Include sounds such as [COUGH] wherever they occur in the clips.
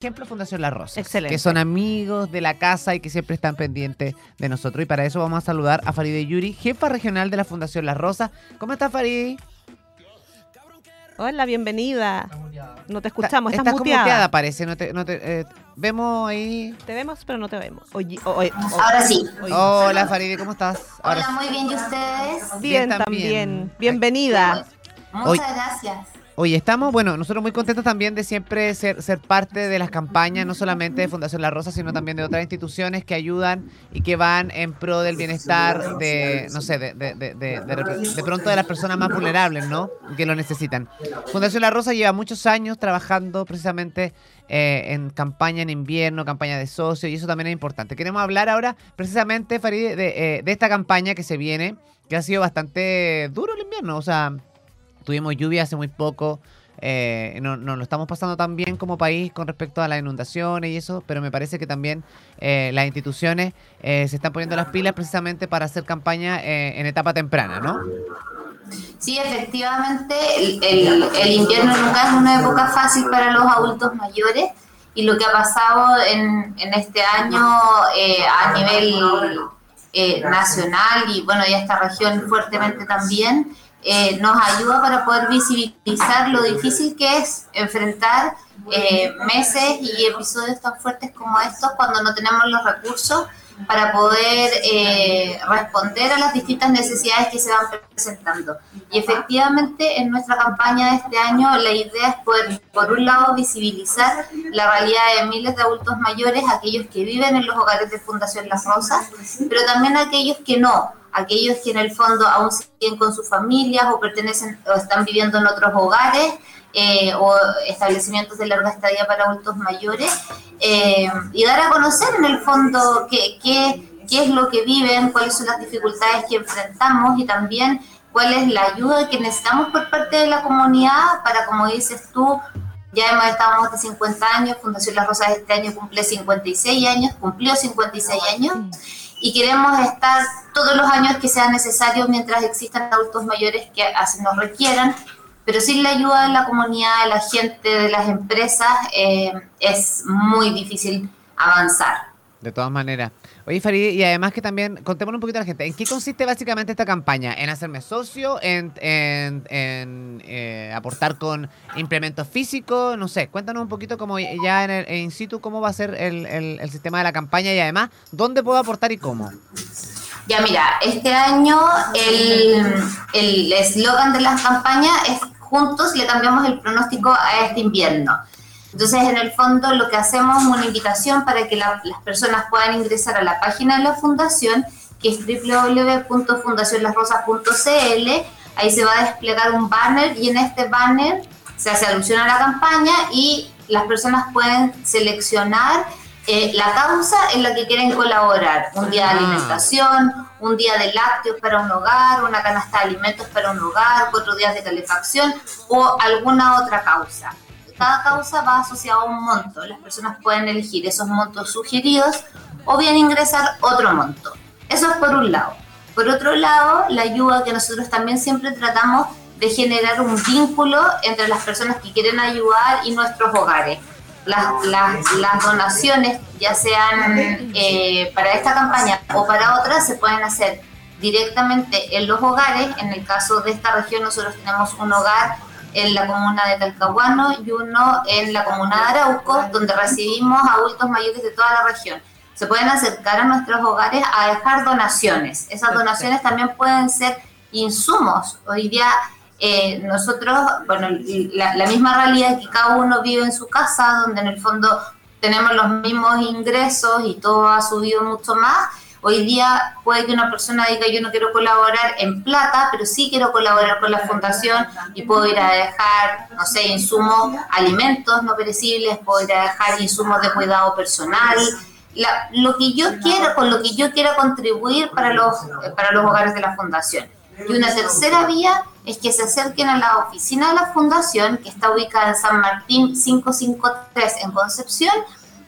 ejemplo Fundación La Rosa. Excelente. Que son amigos de la casa y que siempre están pendientes de nosotros. Y para eso vamos a saludar a Faride Yuri, jefa regional de la Fundación La Rosa. ¿Cómo estás, Faride? Hola, bienvenida. No te escuchamos, estás, estás muteada. parece. No te, no te, eh, vemos ahí. Te vemos, pero no te vemos. Oye, oye, oye, Ahora sí. oye. Hola, Faride, ¿cómo estás? Ahora Hola, muy bien. ¿Y ustedes? Bien, bien también. también. Bienvenida. Muchas gracias. Oye, estamos, bueno, nosotros muy contentos también de siempre ser, parte de las campañas, no solamente de Fundación La Rosa, sino también de otras instituciones que ayudan y que van en pro del bienestar de, no sé, de, de, de, de- pronto de las personas más vulnerables, ¿no? Que lo necesitan. Fundación La Rosa lleva muchos años trabajando precisamente eh, en campaña en invierno, campaña de socios, y eso también es importante. Queremos hablar ahora precisamente, Farid, de, eh, de esta campaña que se viene, que ha sido bastante duro el invierno, o sea... Tuvimos lluvia hace muy poco. eh, no, no lo estamos pasando tan bien como país con respecto a las inundaciones y eso, pero me parece que también eh, las instituciones eh, se están poniendo las pilas precisamente para hacer campaña eh, en etapa temprana, ¿no? Sí, efectivamente, el, el- invierno nunca es una época fácil para los adultos mayores y lo que ha pasado en, en este año eh, a nivel eh, nacional y bueno, y esta región fuertemente también, eh, nos ayuda para poder visibilizar lo difícil que es enfrentar eh, meses y episodios tan fuertes como estos cuando no tenemos los recursos para poder eh, responder a las distintas necesidades que se van presentando. Y efectivamente en nuestra campaña de este año la idea es poder, por un lado, visibilizar la realidad de miles de adultos mayores, aquellos que viven en los hogares de Fundación Las Rosas, pero también aquellos que no, aquellos que en el fondo aún siguen con sus familias o pertenecen o están viviendo en otros hogares eh, o establecimientos de larga estadía para adultos mayores eh, y dar a conocer en el fondo qué, qué, qué es lo que viven, cuáles son las dificultades que enfrentamos y también cuál es la ayuda que necesitamos por parte de la comunidad para, como dices tú, ya hemos estado más de 50 años, Fundación Las Rosas este año cumple 56 años, cumplió 56 años y queremos estar todos los años que sean necesarios mientras existan adultos mayores que así nos requieran, pero sin la ayuda de la comunidad, de la gente, de las empresas, eh, es muy difícil avanzar. De todas maneras. Oye, Farid, y además que también, contémonos un poquito a la gente, ¿en qué consiste básicamente esta campaña? ¿En hacerme socio? ¿En, en- eh, aportar con implementos físicos? No sé, cuéntanos un poquito como ya en, el, in situ cómo va a ser el, el- el sistema de la campaña y además, ¿dónde puedo aportar y cómo? Ya mira, este año el el eslogan de la campaña es juntos le cambiamos el pronóstico a este invierno. Entonces, en el fondo, lo que hacemos es una invitación para que la- las personas puedan ingresar a la página de la fundación, que es www.fundacionlasrosas.cl. Ahí se va a desplegar un banner y en este banner se hace alusión a la campaña y las personas pueden seleccionar eh, la causa en la que quieren colaborar. Un día de Ah. alimentación, un día de lácteos para un hogar, una canasta de alimentos para un hogar, cuatro días de calefacción o alguna otra causa. Cada causa va asociada a un monto. Las personas pueden elegir esos montos sugeridos o bien ingresar otro monto. Eso es por un lado. Por otro lado, la ayuda que nosotros también siempre tratamos de generar un vínculo entre las personas que quieren ayudar y nuestros hogares. Las, las- las donaciones, ya sean eh, para esta campaña o para otras, se pueden hacer directamente en los hogares. En el caso de esta región, nosotros tenemos un hogar en la comuna de Talcahuano y uno en la comuna de Arauco, donde recibimos adultos mayores de toda la región. Se pueden acercar a nuestros hogares a dejar donaciones. Esas donaciones también pueden ser insumos. Hoy día eh, nosotros, bueno, la, la misma realidad que cada uno vive en su casa, donde en el fondo tenemos los mismos ingresos y todo ha subido mucho más. Hoy día puede que una persona diga yo no quiero colaborar en plata, pero sí quiero colaborar con la fundación y puedo ir a dejar, no sé, insumos, alimentos no perecibles, puedo ir a dejar insumos de cuidado personal, la- lo que yo quiero, con lo que yo quiera contribuir para los, para los hogares de la fundación. Y una tercera vía es que se acerquen a la oficina de la fundación, que está ubicada en San Martín 553 en Concepción,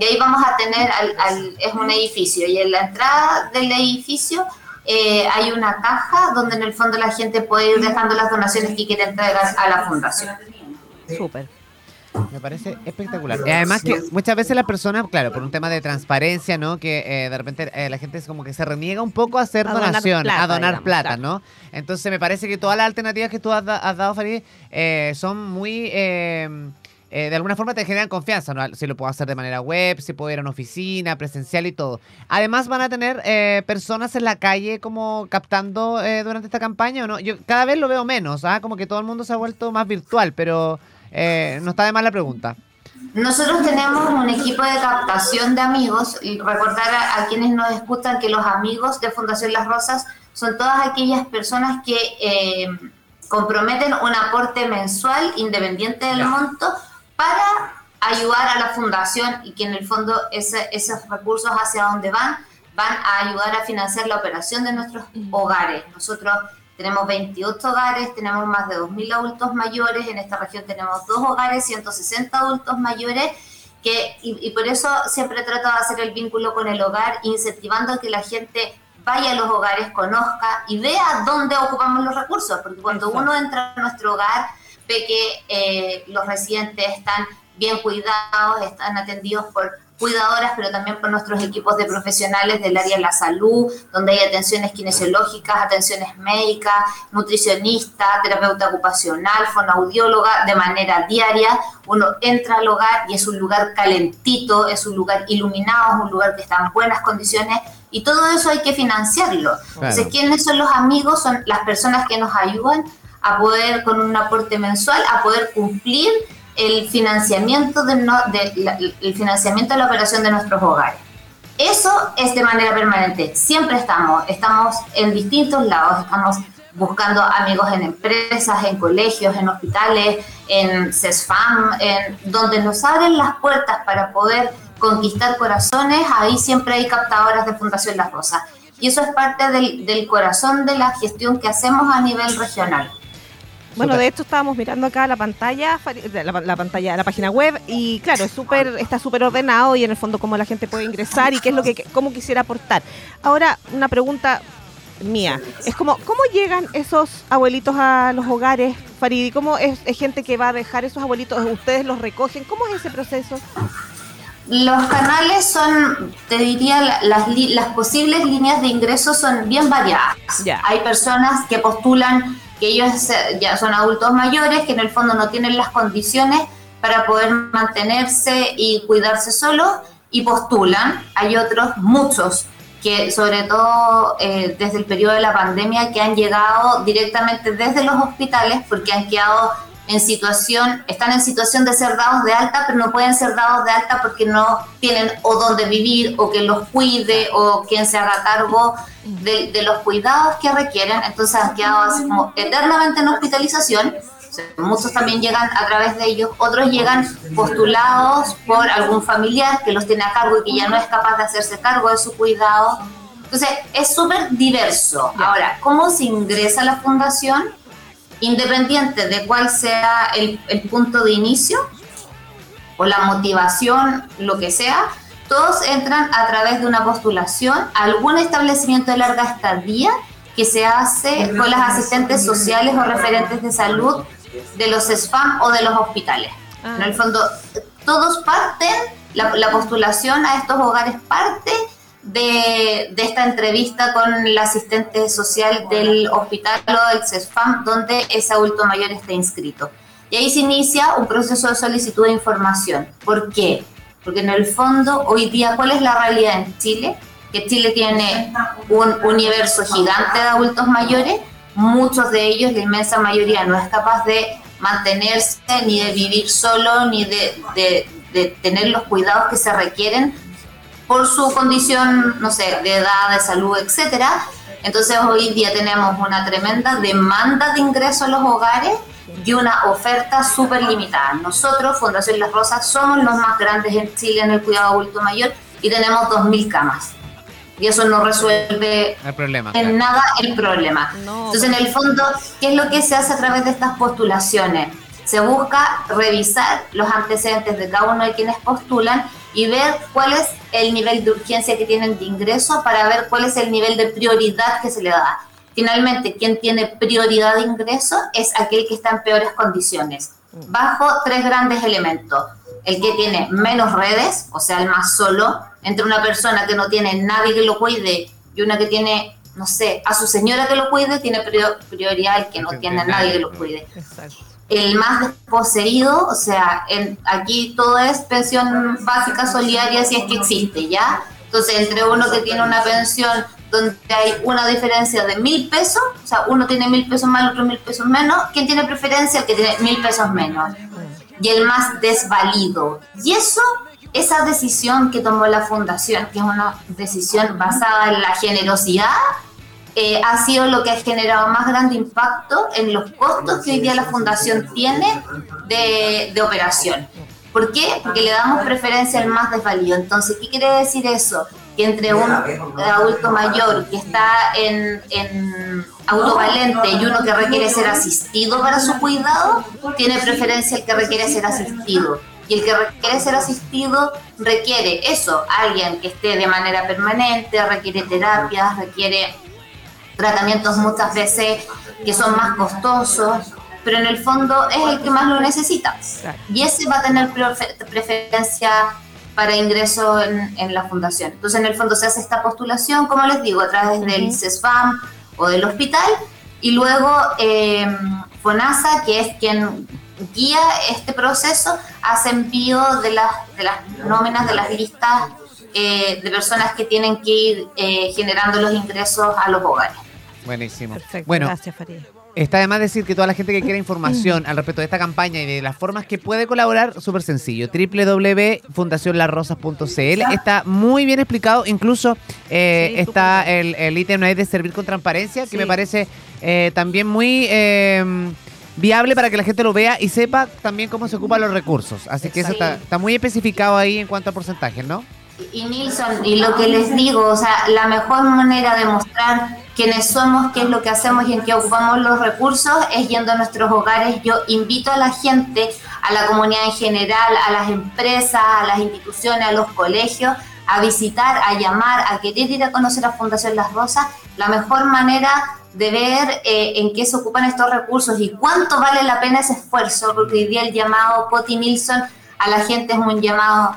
y ahí vamos a tener, al, al- es un edificio, y en la entrada del edificio eh, hay una caja donde en el fondo la gente puede ir dejando las donaciones que quiere entregar a la fundación. Súper. Me parece espectacular. Y además que muchas veces las personas, claro, por un tema de transparencia, ¿no? Que eh, de repente eh, la gente es como que se reniega un poco a hacer A donar donación, plata, a donar digamos, plata, claro. ¿no? Entonces me parece que todas las alternativas que tú has, da- has dado, Farid, eh, son muy... eh, de alguna forma te generan confianza, ¿no? Si lo puedo hacer de manera web, si puedo ir a una oficina, presencial y todo. Además van a tener eh, personas en la calle como captando eh, durante esta campaña, ¿o no? Yo cada vez lo veo menos, ¿ah? Como que todo el mundo se ha vuelto más virtual, pero eh, no está de más la pregunta. Nosotros tenemos un equipo de captación de amigos y recordar a, a quienes nos escuchan que los amigos de Fundación Las Rosas son todas aquellas personas que eh, comprometen un aporte mensual independiente del Ya. monto para ayudar a la fundación y que en el fondo ese- esos recursos hacia dónde van van a ayudar a financiar la operación de nuestros hogares. Nosotros tenemos 28 hogares, tenemos más de 2.000 adultos mayores, en esta región tenemos dos hogares, 160 adultos mayores, que, y, y por eso siempre trato de hacer el vínculo con el hogar, incentivando a que la gente vaya a los hogares, conozca y vea dónde ocupamos los recursos, porque cuando Exacto. uno entra a nuestro hogar, ve que eh, los residentes están bien cuidados, están atendidos por cuidadoras, pero también por nuestros equipos de profesionales del área de la salud, donde hay atenciones kinesiológicas, atenciones médicas, nutricionista, terapeuta ocupacional, fonoaudióloga, de manera diaria. Uno entra al hogar y es un lugar calentito, es un lugar iluminado, es un lugar que está en buenas condiciones y todo eso hay que financiarlo. Entonces, ¿quiénes son los amigos? Son las personas que nos ayudan a poder, con un aporte mensual, a poder cumplir el financiamiento de, no- la, el financiamiento de la operación de nuestros hogares. Eso es de manera permanente. Siempre estamos, estamos en distintos lados, estamos buscando amigos en empresas, en colegios, en hospitales, en CESFAM, en donde nos abren las puertas para poder conquistar corazones, ahí siempre hay captadoras de Fundación Las Rosas. Y eso es parte del, del corazón de la gestión que hacemos a nivel regional. Bueno, de hecho estábamos mirando acá la pantalla, la, la pantalla, la página web y claro, es súper, está súper ordenado y en el fondo cómo la gente puede ingresar y qué es lo que, cómo quisiera aportar. Ahora, una pregunta mía, es como, ¿cómo llegan esos abuelitos a los hogares, Faridi? ¿Cómo es, es gente que va a dejar esos abuelitos? ¿Ustedes los recogen? ¿Cómo es ese proceso? Los canales son, te diría, la- las, li- las posibles líneas de ingreso son bien variadas. Ya. Hay personas que postulan que ellos ya son adultos mayores, que en el fondo no tienen las condiciones para poder mantenerse y cuidarse solos y postulan. Hay otros, muchos, que sobre todo eh, desde el periodo de la pandemia, que han llegado directamente desde los hospitales porque han quedado en situación, están en situación de ser dados de alta, pero no pueden ser dados de alta porque no tienen o dónde vivir, o que los cuide, o quien se haga cargo de, de los cuidados que requieren. Entonces han quedado así como eternamente en hospitalización. Muchos también llegan a través de ellos, otros llegan postulados por algún familiar que los tiene a cargo y que ya no es capaz de hacerse cargo de su cuidado. Entonces, es súper diverso. Ahora, ¿cómo se ingresa a la fundación? Independiente de cuál sea el, el punto de inicio o la motivación, lo que sea, todos entran a través de una postulación a algún establecimiento de larga estadía que se hace con las asistentes sociales o referentes de salud de los SPAM o de los hospitales. Ah. En el fondo, todos parten, la, la postulación a estos hogares parte de, esta entrevista con la asistente social del hospital o del CESFAM donde ese adulto mayor está inscrito. Y ahí se inicia un proceso de solicitud de información. ¿Por qué? Porque en el fondo, hoy día, ¿cuál es la realidad en Chile? Que Chile tiene un universo gigante de adultos mayores, muchos de ellos, la inmensa mayoría, no es capaz de mantenerse, ni de vivir solo, ni de tener los cuidados que se requieren por su condición, no sé, de edad, de salud, etcétera. Entonces hoy día tenemos una tremenda demanda de ingreso a los hogares y una oferta súper limitada. Nosotros, Fundación Las Rosas, somos los más grandes en Chile en el cuidado adulto mayor y tenemos 2.000 camas. Y eso no resuelve El problema. en claro. nada el problema. No, Entonces, en el fondo, ¿qué es lo que se hace a través de estas postulaciones? Se busca revisar los antecedentes de cada uno de quienes postulan y ver cuál es el nivel de urgencia que tienen de ingreso para ver cuál es el nivel de prioridad que se le da. Finalmente, quien tiene prioridad de ingreso es aquel que está en peores condiciones. bajo tres grandes elementos. El que tiene menos redes, o sea, el más solo, entre una persona que no tiene nadie que lo cuide y una que tiene, no sé, a su señora que lo cuide, tiene prioridad el que no tiene nadie que lo cuide. El más desposeído, o sea, en, aquí todo es pensión básica solidaria si es que existe, ¿ya? Entonces, entre uno que tiene una pensión donde hay una diferencia de mil pesos, o sea, uno tiene mil pesos más, otro mil pesos menos, ¿quién tiene preferencia? El que tiene mil pesos menos. Y el más desvalido. Y eso, esa decisión que tomó la fundación, que es una decisión basada en la generosidad, eh, ha sido lo que ha generado más grande impacto en los costos que hoy día la fundación tiene de, de operación. ¿Por qué? Porque le damos preferencia al más desvalido. Entonces, ¿qué quiere decir eso? que entre un adulto mayor que está en, en autovalente y uno que requiere ser asistido para su cuidado, tiene preferencia el que requiere ser asistido. Y el que requiere ser asistido requiere eso, alguien que esté de manera permanente, requiere terapias, requiere tratamientos muchas veces que son más costosos, pero en el fondo es el que más lo necesita. Y ese va a tener preferencia para ingreso en, la fundación. Entonces, en el fondo se hace esta postulación, como les digo, a través del CESFAM o del hospital, y luego eh, FONASA, que es quien guía este proceso, hace envío de las, de las nóminas, de las listas eh, de personas que tienen que ir eh, generando los ingresos a los hogares. Buenísimo. bueno, gracias, Farid. Está además decir que toda la gente que quiera información [CLEARS THROAT] al respecto de esta campaña y de las formas que puede colaborar, súper sencillo. www.fundacionlarrosas.cl Está muy bien explicado. Incluso eh, está el, ítem de servir con transparencia, que me parece eh, también muy em, viable para que la gente lo vea y sepa también cómo se ocupan los recursos. Así que eso está, está muy especificado ahí en cuanto a porcentajes, ¿no? Y Nilsson, y lo que les digo, o sea, la mejor manera de mostrar quiénes somos, qué es lo que hacemos y en qué ocupamos los recursos es yendo a nuestros hogares. Yo invito a la gente, a la comunidad en general, a las empresas, a las instituciones, a los colegios, a visitar, a llamar, a querer ir a conocer a Fundación Las Rosas. La mejor manera de ver eh, en qué se ocupan estos recursos y cuánto vale la pena ese esfuerzo, porque hoy día el llamado Poti Nilsson a la gente es un llamado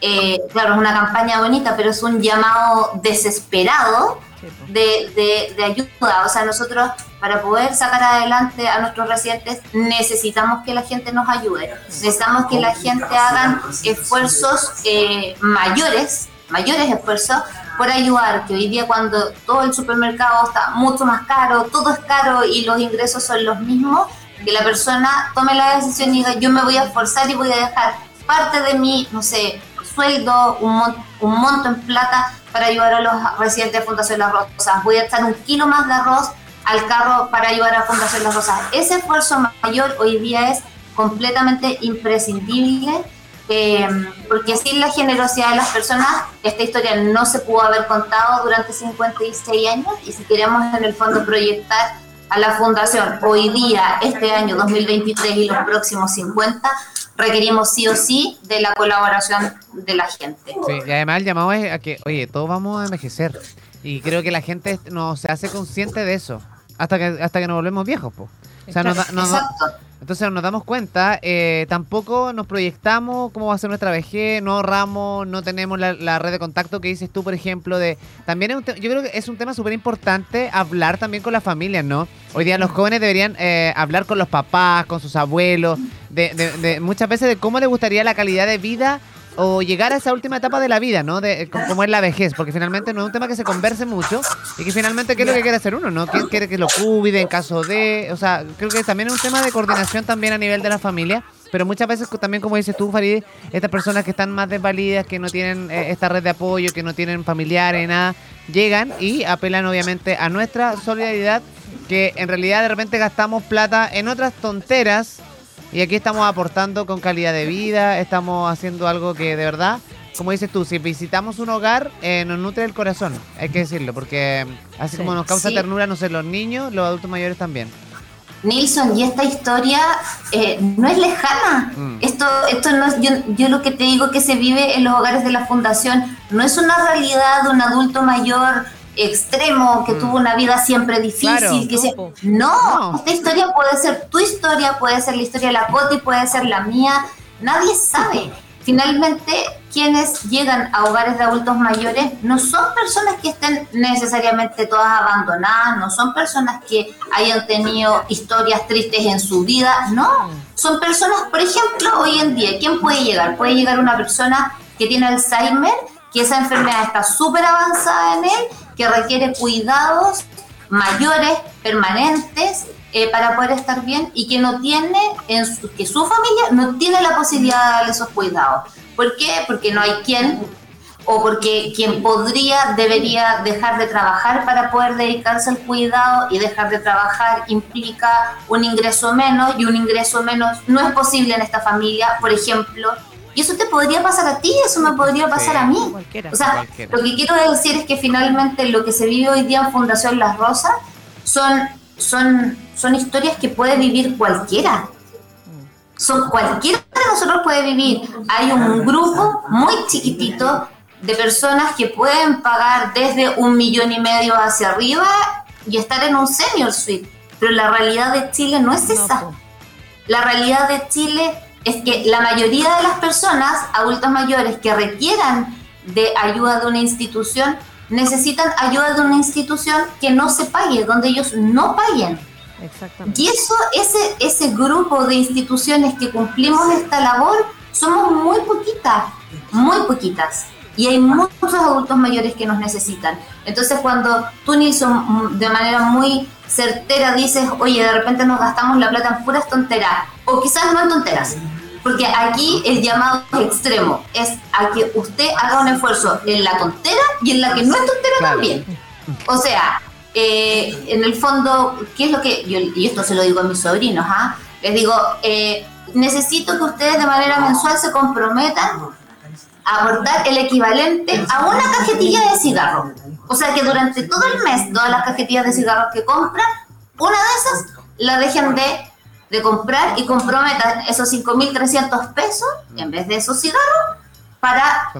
eh, claro, es una campaña bonita, pero es un llamado desesperado de, de, ayuda. O sea, nosotros para poder sacar adelante a nuestros residentes necesitamos que la gente nos ayude. Necesitamos que la gente haga esfuerzos eh, mayores, mayores esfuerzos por ayudar, que hoy día cuando todo el supermercado está mucho más caro, todo es caro y los ingresos son los mismos, que la persona tome la decisión y diga yo me voy a esforzar y voy a dejar parte de mi, no sé, sueldo, un, un monto en plata para ayudar a los residentes de Fundación Las Rosas. Voy a echar un kilo más de arroz al carro para ayudar a Fundación Las Rosas. Ese esfuerzo mayor hoy día es completamente imprescindible. Eh, porque sin la generosidad de las personas, esta historia no se pudo haber contado durante 56 años y si queremos en el fondo proyectar a la fundación hoy día, este año 2023 y los próximos 50, requerimos sí o sí de la colaboración de la gente. Sí, y además el llamado es a que, oye, todos vamos a envejecer. Y creo que la gente no se hace consciente de eso hasta que hasta que nos volvemos viejos, po. O sea, entonces nos damos cuenta, eh, tampoco nos proyectamos cómo va a ser nuestra vejez, no ahorramos, no tenemos la, red de contacto que dices tú, por ejemplo, de... También yo creo que es un tema súper importante hablar también con las familias, ¿no? Hoy día los jóvenes deberían eh, hablar con los papás, con sus abuelos, de, de, muchas veces de cómo les gustaría la calidad de vida o llegar a esa última etapa de la vida, ¿no? De cómo es la vejez, porque finalmente no es un tema que se converse mucho y que finalmente qué es lo que quiere hacer uno, ¿no? ¿Quién quiere que lo cuide en caso de, o sea, creo que también es un tema de coordinación también a nivel de la familia, pero muchas veces también como dices tú, Farid, estas personas que están más desvalidas, que no tienen eh, esta red de apoyo, que no tienen familiares, nada, llegan y apelan obviamente a nuestra solidaridad, que en realidad de repente gastamos plata en otras tonteras y aquí estamos aportando con calidad de vida, estamos haciendo algo que de verdad, como dices tú, si visitamos un hogar, eh, nos nutre el corazón, hay que decirlo, porque así como nos causa ternura, no sé, los niños, los adultos mayores también. Nilsson, y esta historia eh, no es lejana. Mm. Esto, esto no es, yo, yo lo que te digo que se vive en los hogares de la fundación no es una realidad de un adulto mayor extremo, que Mm. tuvo una vida siempre difícil. Claro. que se- No, po. no, No. esta historia puede ser tu historia, puede ser la historia de la Coti, puede ser la mía. Nadie sabe. Finalmente, quienes llegan a hogares de adultos mayores no son personas que estén necesariamente todas abandonadas, no son personas que hayan tenido historias tristes en su vida, no. Son personas, por ejemplo, hoy en día, ¿quién puede llegar? Puede llegar una persona que tiene Alzheimer, que esa enfermedad está súper avanzada en él, que requiere cuidados mayores, permanentes, eh, para poder estar bien y que no tiene, en su, que su familia no tiene la posibilidad de darle esos cuidados. ¿Por qué? Porque no hay quien o porque quien podría debería dejar de trabajar para poder dedicarse al cuidado y dejar de trabajar implica un ingreso menos y un ingreso menos no es posible en esta familia, por ejemplo. Y eso te podría pasar a ti, eso me podría pasar Sí. a mí. Cualquiera. O sea, Cualquiera. lo que quiero decir es que finalmente lo que se vive hoy día en Fundación Las Rosas son, son, son historias que puede vivir cualquiera. Son cualquiera de nosotros puede vivir. Hay un grupo muy chiquitito de personas que pueden pagar desde un millón y medio hacia arriba y estar en un senior suite. Pero la realidad de Chile no es esa. La realidad de Chile es que la mayoría de las personas, adultos mayores, que requieran de ayuda de una institución, necesitan ayuda de una institución que no se pague, donde ellos no paguen. Exactamente. Y eso, ese, ese grupo de instituciones que cumplimos esta labor, somos muy poquitas, muy poquitas. Y hay muchos adultos mayores que nos necesitan. Entonces cuando tú, Nilsson, de manera muy certera dices, oye, de repente nos gastamos la plata en puras tonteras, o quizás no en tonteras, porque aquí el llamado es extremo, es a que usted haga un esfuerzo en la tontera y en la que no es tontera Claro. también. O sea, eh, en el fondo, ¿qué es lo que.? Yo, y esto se lo digo a mis sobrinos, ¿ah? Les digo, eh, necesito que ustedes de manera mensual se comprometan a aportar el equivalente a una cajetilla de cigarros. O sea, que durante todo el mes, todas las cajetillas de cigarros que compran, una de esas la dejen de, de comprar y comprometan esos 5.300 pesos, en vez de esos cigarros, para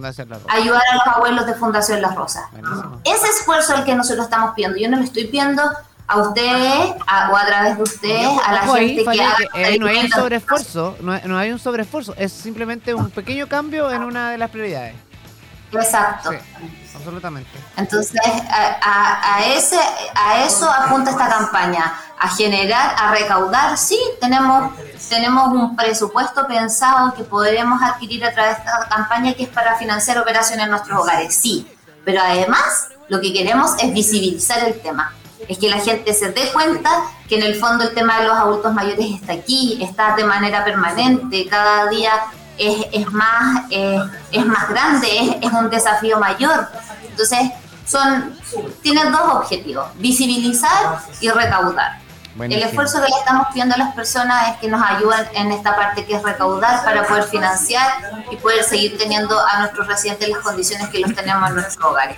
ayudar a los abuelos de Fundación Las Rosas. Buenísimo. Ese esfuerzo es el que nosotros estamos pidiendo. Yo no le estoy pidiendo a ustedes a- o a través de ustedes a la gente que haga que, eh, no hay un sobreesfuerzo, no hay un sobreesfuerzo, es simplemente un pequeño cambio en una de las prioridades. Exacto. Sí, absolutamente. Entonces, a, a- a ese, a eso apunta esta campaña, a generar, a recaudar. Sí, tenemos, tenemos un presupuesto pensado que podremos adquirir a través de esta campaña que es para financiar operaciones en nuestros hogares, sí. Pero además, lo que queremos es visibilizar el tema. Es que la gente se dé cuenta que en el fondo el tema de los adultos mayores está aquí, está de manera permanente, cada día es, es más, eh, es más grande, es, es un desafío mayor. Entonces, son, tienen dos objetivos, visibilizar y recaudar. Buenísimo. El esfuerzo que le estamos pidiendo a las personas es que nos ayuden en esta parte que es recaudar para poder financiar y poder seguir teniendo a nuestros residentes en las condiciones que los tenemos en nuestros hogares.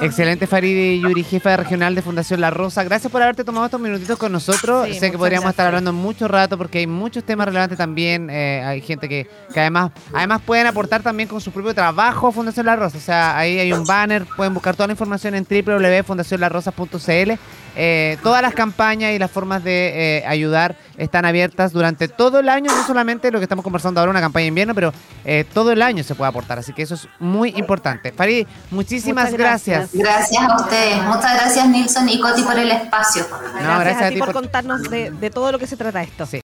Excelente, Faride Yuri, jefa regional de Fundación La Rosa. Gracias por haberte tomado estos minutitos con nosotros. Sí, sé que podríamos gracias. estar hablando mucho rato porque hay muchos temas relevantes también. eh, hay gente que, que además además pueden aportar también con su propio trabajo a Fundación La Rosa. O sea, ahí hay un banner, pueden buscar toda la información en www.fundacionlarosas.cl. Eh, todas las campañas y las formas de eh, ayudar están abiertas durante todo el año, no solamente lo que estamos conversando ahora, una campaña de invierno, pero eh, todo el año se puede aportar. Así que eso es muy importante. Farid, muchísimas Muchas gracias. gracias. Gracias a ustedes. Muchas gracias Nilsson y Coti por el espacio. Gracias, gracias a, a ti ti por, por- contarnos de, de todo lo que se trata esto. Sí.